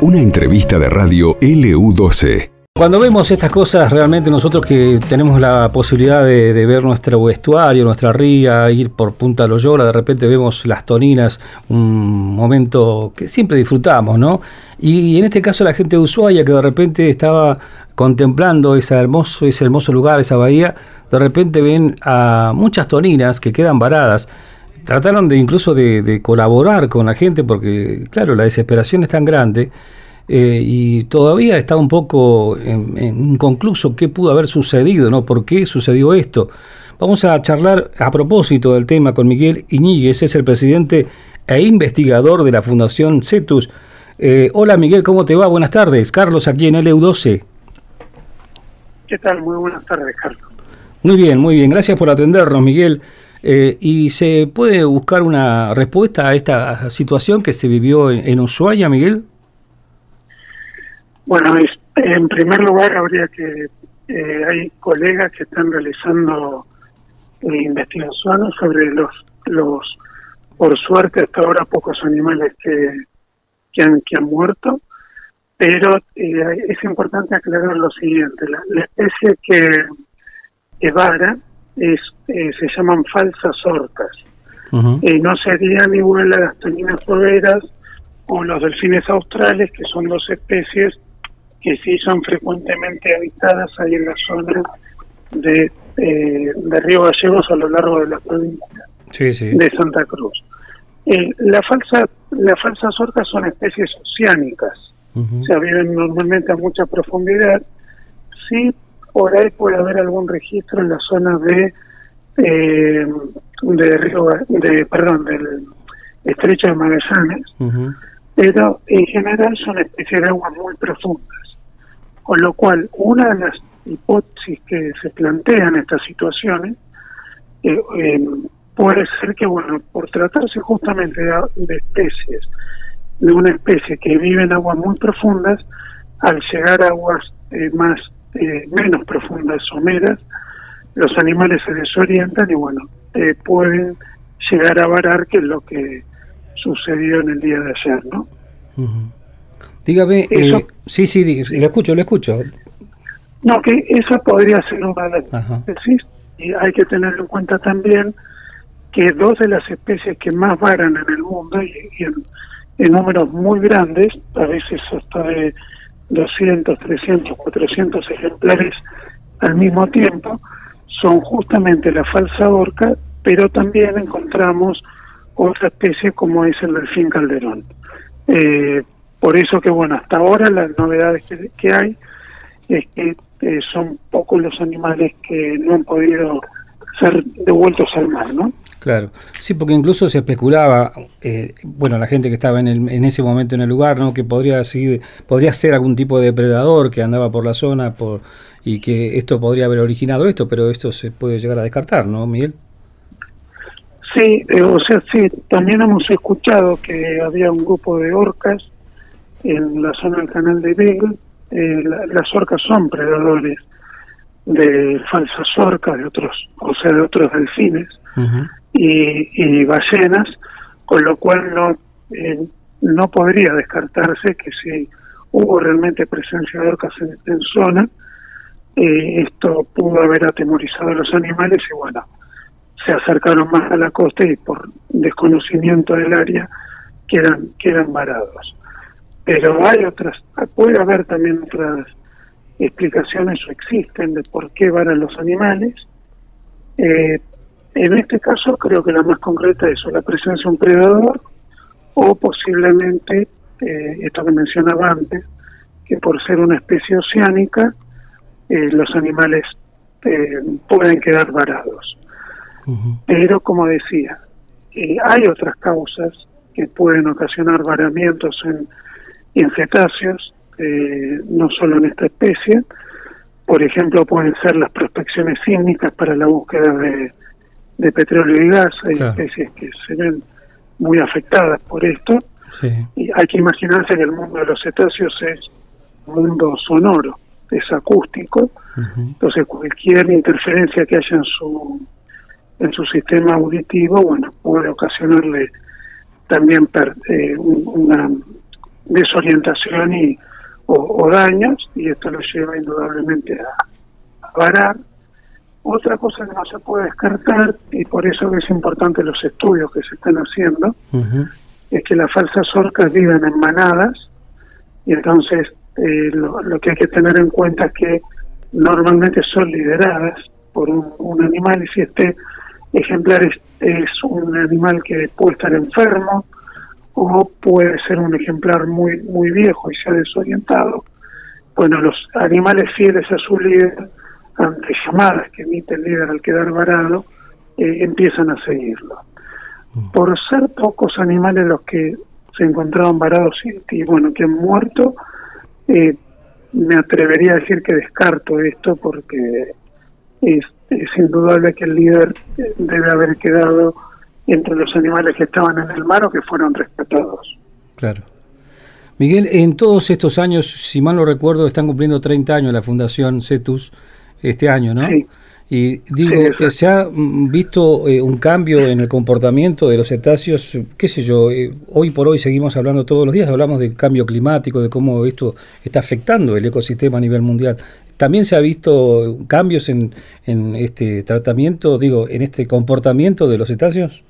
Una entrevista de radio LU12. Cuando vemos estas cosas, realmente nosotros que tenemos la posibilidad de, ver nuestro vestuario, nuestra ría, ir por Punta Loyola, de repente vemos las toninas, un momento que siempre disfrutamos, ¿no? Y, en este caso la gente de Ushuaia que de repente estaba contemplando ese hermoso, ese hermoso lugar, esa bahía, de repente ven a muchas toninas que quedan varadas. Trataron de incluso de colaborar con la gente porque, claro, la desesperación es tan grande eh, y todavía está un poco inconcluso qué pudo haber sucedido, ¿no? ¿Por qué sucedió esto? Vamos a charlar a propósito del tema con Miguel Iñiguez, es el presidente e investigador de la Fundación CETUS. Eh, hola Miguel, ¿cómo te va? Buenas tardes. Carlos aquí en LU12. ¿Qué tal? Muy buenas tardes, Carlos. Muy bien, muy bien. Gracias por atendernos, Miguel. Eh, ¿Y se puede buscar una respuesta a esta situación que se vivió en Ushuaia, Miguel? Bueno, en primer lugar habría que, eh, hay colegas que están realizando eh, investigaciones sobre los, los, por suerte hasta ahora pocos animales que, que, han, que han muerto, pero eh, es importante aclarar lo siguiente, la, especie que, que vara es, se llaman falsas orcas, y no serían igual a las toninas fogueras o los delfines australes, que son dos especies que sí son frecuentemente habitadas ahí en la zona de, eh, de Río Gallegos a lo largo de la provincia de Santa Cruz. Eh, la falsa las falsas orcas son especies oceánicas, o sea, viven normalmente a mucha profundidad. Sí, por ahí puede haber algún registro en la zona de eh, de Río, de perdón, del estrecho de Magallanes, pero en general son especies de aguas muy profundas. Con lo cual, una de las hipótesis que se plantean en estas situaciones eh, eh, puede ser que, bueno, por tratarse justamente de, especies, de una especie que vive en aguas muy profundas, al llegar a aguas eh, más menos profundas, someras, los animales se desorientan y, bueno, pueden llegar a varar, que es lo que sucedió en el día de ayer, ¿no? Dígame, eh, sí, sí, lo escucho, lo escucho. No, que esa podría ser una de las especies y hay que tener en cuenta también que dos de las especies que más varan en el mundo y, en, números muy grandes, a veces hasta de 200, 300, 400 ejemplares al mismo tiempo, son justamente la falsa orca, pero también encontramos otra especie como es el delfín calderón. Eh, por eso que, bueno, hasta ahora las novedades que, hay es que eh, son pocos los animales que no han podido ser devueltos al mar, ¿no? Claro, sí, porque incluso se especulaba, eh, bueno, la gente que estaba en, el, en ese momento en el lugar, ¿no? Que podría, seguir, podría ser algún tipo de depredador que andaba por la zona por, y que esto podría haber originado esto, pero esto se puede llegar a descartar, ¿no, Miguel? Sí, eh, o sea, sí, también hemos escuchado que había un grupo de orcas en la zona del canal de Beagle, eh, las orcas son predadores de falsas orcas, de otros, o sea, de otros delfines y, ballenas, con lo cual no, eh, no podría descartarse que si hubo realmente presencia de orcas en, zona, eh, esto pudo haber atemorizado a los animales y bueno, se acercaron más a la costa y por desconocimiento del área quedan, quedan varados. Pero hay otras, puede haber también otras explicaciones o existen de por qué van a los animales. Eh, en este caso creo que la más concreta es la presencia de un predador o posiblemente, eh, esto que mencionaba antes, que por ser una especie oceánica, eh, los animales pueden quedar varados. Pero como decía, hay otras causas que pueden ocasionar varamientos en en cetáceos, eh, no solo en esta especie. Por ejemplo, pueden ser las prospecciones sísmicas para la búsqueda de, petróleo y gas. Hay especies que se ven muy afectadas por esto. Y hay que imaginarse que el mundo de los cetáceos es un mundo sonoro, es acústico. Entonces, cualquier interferencia que haya en su, en su sistema auditivo, bueno, puede ocasionarle también eh, una desorientación y o, daños y esto lo lleva indudablemente a, varar. Otra cosa que no se puede descartar y por eso es importante los estudios que se están haciendo es que las falsas orcas viven en manadas y entonces eh, lo, que hay que tener en cuenta es que normalmente son lideradas por un, animal y si este ejemplar es, un animal que puede estar enfermo o puede ser un ejemplar muy muy viejo y se ha desorientado. Bueno, los animales fieles a su líder, ante llamadas que emite el líder al quedar varado, eh, empiezan a seguirlo. Mm. Por ser pocos animales los que se encontraban varados y, bueno, que han muerto, eh, me atrevería a decir que descarto esto porque es, es indudable que el líder debe haber quedado entre los animales que estaban en el mar o que fueron rescatados. Claro. Miguel, en todos estos años, si mal no recuerdo, están cumpliendo 30 años la Fundación CETUS este año, ¿no? Sí. Y digo, ¿se ha visto eh, un cambio en el comportamiento de los cetáceos? ¿Qué sé yo? Eh, hoy por hoy seguimos hablando todos los días, hablamos del cambio climático, de cómo esto está afectando el ecosistema a nivel mundial. ¿También se ha visto cambios en, en este tratamiento, digo, en este comportamiento de los cetáceos?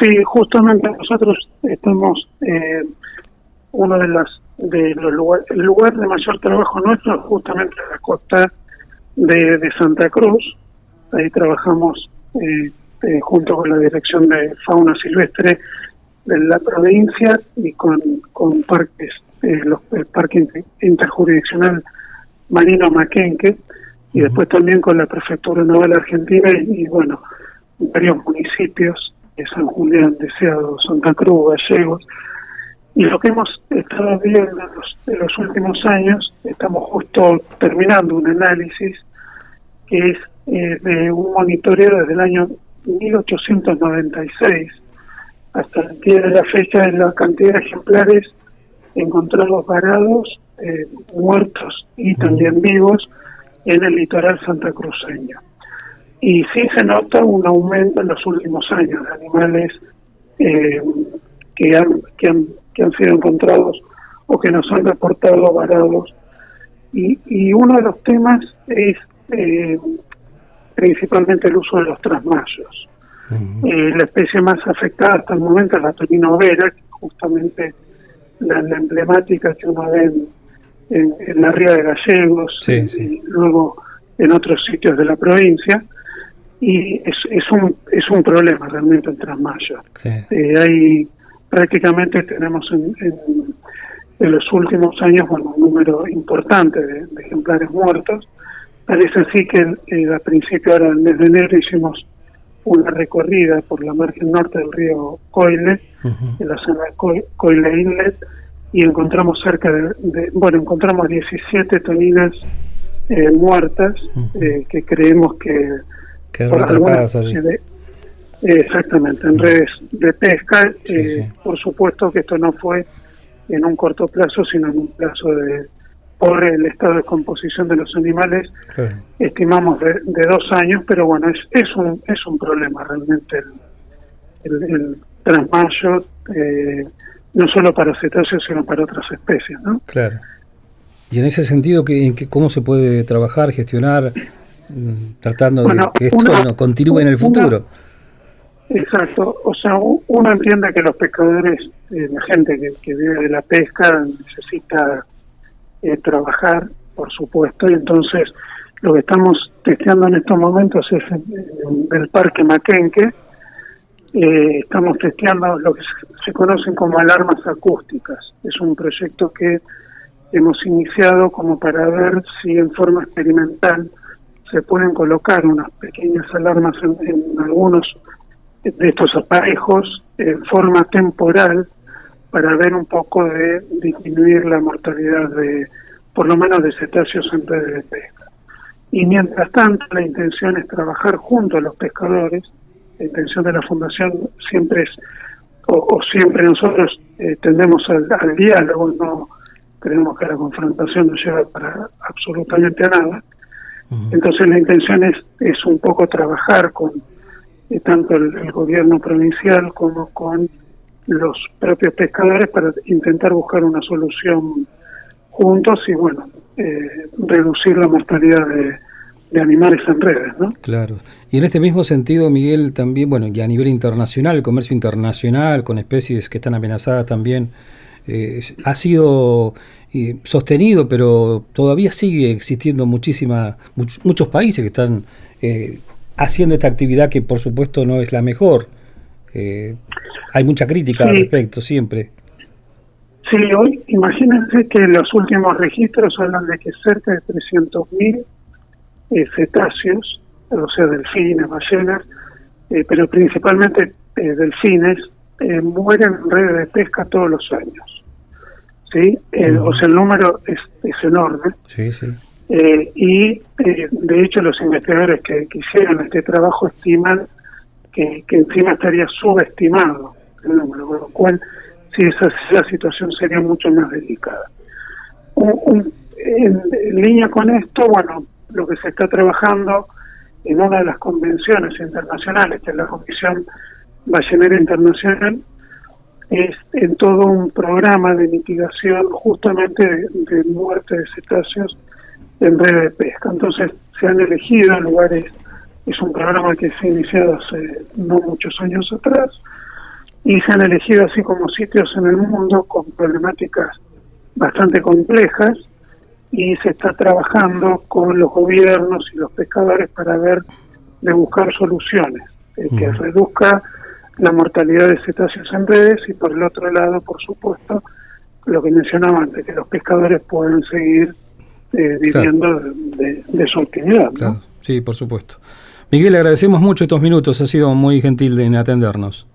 Sí, justamente nosotros estamos, eh, uno de las de los lugares, el lugar de mayor trabajo nuestro es justamente la costa de, Santa Cruz. Ahí trabajamos eh, eh, junto con la Dirección de Fauna Silvestre de la provincia y con, con parques, eh, los, el Parque Interjurisdiccional Marino Maquenque y después también con la Prefectura Naval Argentina y, bueno, varios municipios de San Julián, Deseado, Santa Cruz, Gallegos. Y lo que hemos estado viendo en los últimos años, estamos justo terminando un análisis que es eh, de un monitoreo desde el año 1896 hasta el de la fecha en la cantidad de ejemplares encontrados varados, eh, muertos y también vivos en el litoral santacruceño. Y sí se nota un aumento en los últimos años de animales eh, que, han, que, han, que han sido encontrados o que nos han reportado varados. Y, y uno de los temas es eh, principalmente el uso de los trasmayos. Eh, la especie más afectada hasta el momento es la torinovera, que justamente la, emblemática que uno ve en, la ría de Gallegos y luego en otros sitios de la provincia. Y es, es, un, es un problema realmente el trasmayo. Eh, hay prácticamente tenemos en, en, los últimos años bueno, un número importante de ejemplares muertos. Parece así que eh, al principio, ahora el mes de enero, hicimos una recorrida por la margen norte del río Coile, en la zona de Coile Inlet, y encontramos cerca de, bueno, encontramos 17 toninas eh, muertas eh, que creemos que... Quedaron atrapadas allí. exactamente, en redes de pesca. Por supuesto que esto no fue en un corto plazo, sino en un plazo de por el estado de composición de los animales, estimamos de, dos años, pero bueno, es, es, un, es un problema realmente el, el, trasmayo, eh, no solo para cetáceos, sino para otras especies, ¿no? Claro. Y en ese sentido, ¿en que, ¿cómo se puede trabajar, gestionar, tratando de que esto no continúe en el futuro? exacto, o sea, uno entiende que los pescadores, eh, la gente que, que vive de la pesca necesita eh, trabajar, por supuesto, y entonces lo que estamos testeando en estos momentos es el, Parque Maquenque, eh, estamos testeando lo que se, conocen como alarmas acústicas. Es un proyecto que hemos iniciado como para ver si en forma experimental se pueden colocar unas pequeñas alarmas en, algunos de estos aparejos en forma temporal para ver un poco de disminuir la mortalidad de, por lo menos de cetáceos en redes de pesca. Y mientras tanto, la intención es trabajar junto a los pescadores. La intención de la Fundación siempre es, o, siempre nosotros eh, tendemos al, diálogo, no creemos que la confrontación no lleva para absolutamente a nada. Entonces la intención es, es un poco trabajar con eh, tanto el, gobierno provincial como con los propios pescadores para intentar buscar una solución juntos y bueno, eh, reducir la mortalidad de, de animales en redes, ¿no? Claro. Y en este mismo sentido, Miguel, también, bueno, y a nivel internacional, el comercio internacional con especies que están amenazadas también, eh, ha sido eh, sostenido, pero todavía sigue existiendo muchísima, muchos países que están eh, haciendo esta actividad que por supuesto no es la mejor. hay mucha crítica al respecto siempre. Sí, hoy imagínense que los últimos registros hablan de que cerca de 300.000 eh, cetáceos, o sea, delfines, ballenas, eh, pero principalmente eh, delfines, mueren en redes de pesca todos los años. ¿sí? O sea, el número es, enorme. Sí, sí. y de hecho los investigadores que, hicieron este trabajo estiman que, encima estaría subestimado el número, con lo cual si esa, esa situación sería mucho más delicada. en, línea con esto, bueno, lo que se está trabajando en una de las convenciones internacionales, que es la Comisión Ballenera Internacional, es en todo un programa de mitigación justamente de, muerte de cetáceos en red de pesca. Entonces se han elegido lugares, es un programa que se ha iniciado hace no muchos años atrás, y se han elegido así como sitios en el mundo con problemáticas bastante complejas y se está trabajando con los gobiernos y los pescadores para ver de buscar soluciones eh, que reduzca la mortalidad de cetáceos en redes y por el otro lado, por supuesto, lo que mencionaba antes, que los pescadores puedan seguir eh, viviendo de, su actividad. Sí, por supuesto. Miguel, agradecemos mucho estos minutos, ha sido muy gentil en atendernos.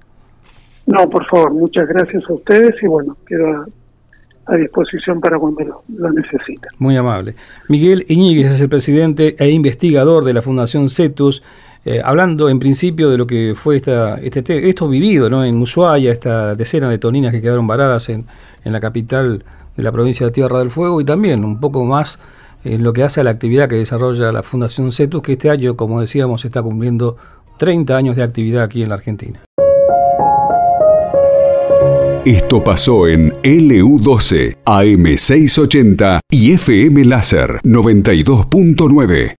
No, por favor, muchas gracias a ustedes y bueno, quiero a disposición para cuando lo, lo necesiten. Muy amable. Miguel Iñiguez es el presidente e investigador de la Fundación CETUS, eh, hablando en principio de lo que fue esta, este, esto vivido ¿no? en Ushuaia, esta decena de toninas que quedaron varadas en, en la capital de la provincia de Tierra del Fuego y también un poco más en lo que hace a la actividad que desarrolla la Fundación CETUS, que este año, como decíamos, está cumpliendo 30 años de actividad aquí en la Argentina. Esto pasó en LU12, AM680 y FM Láser 92.9.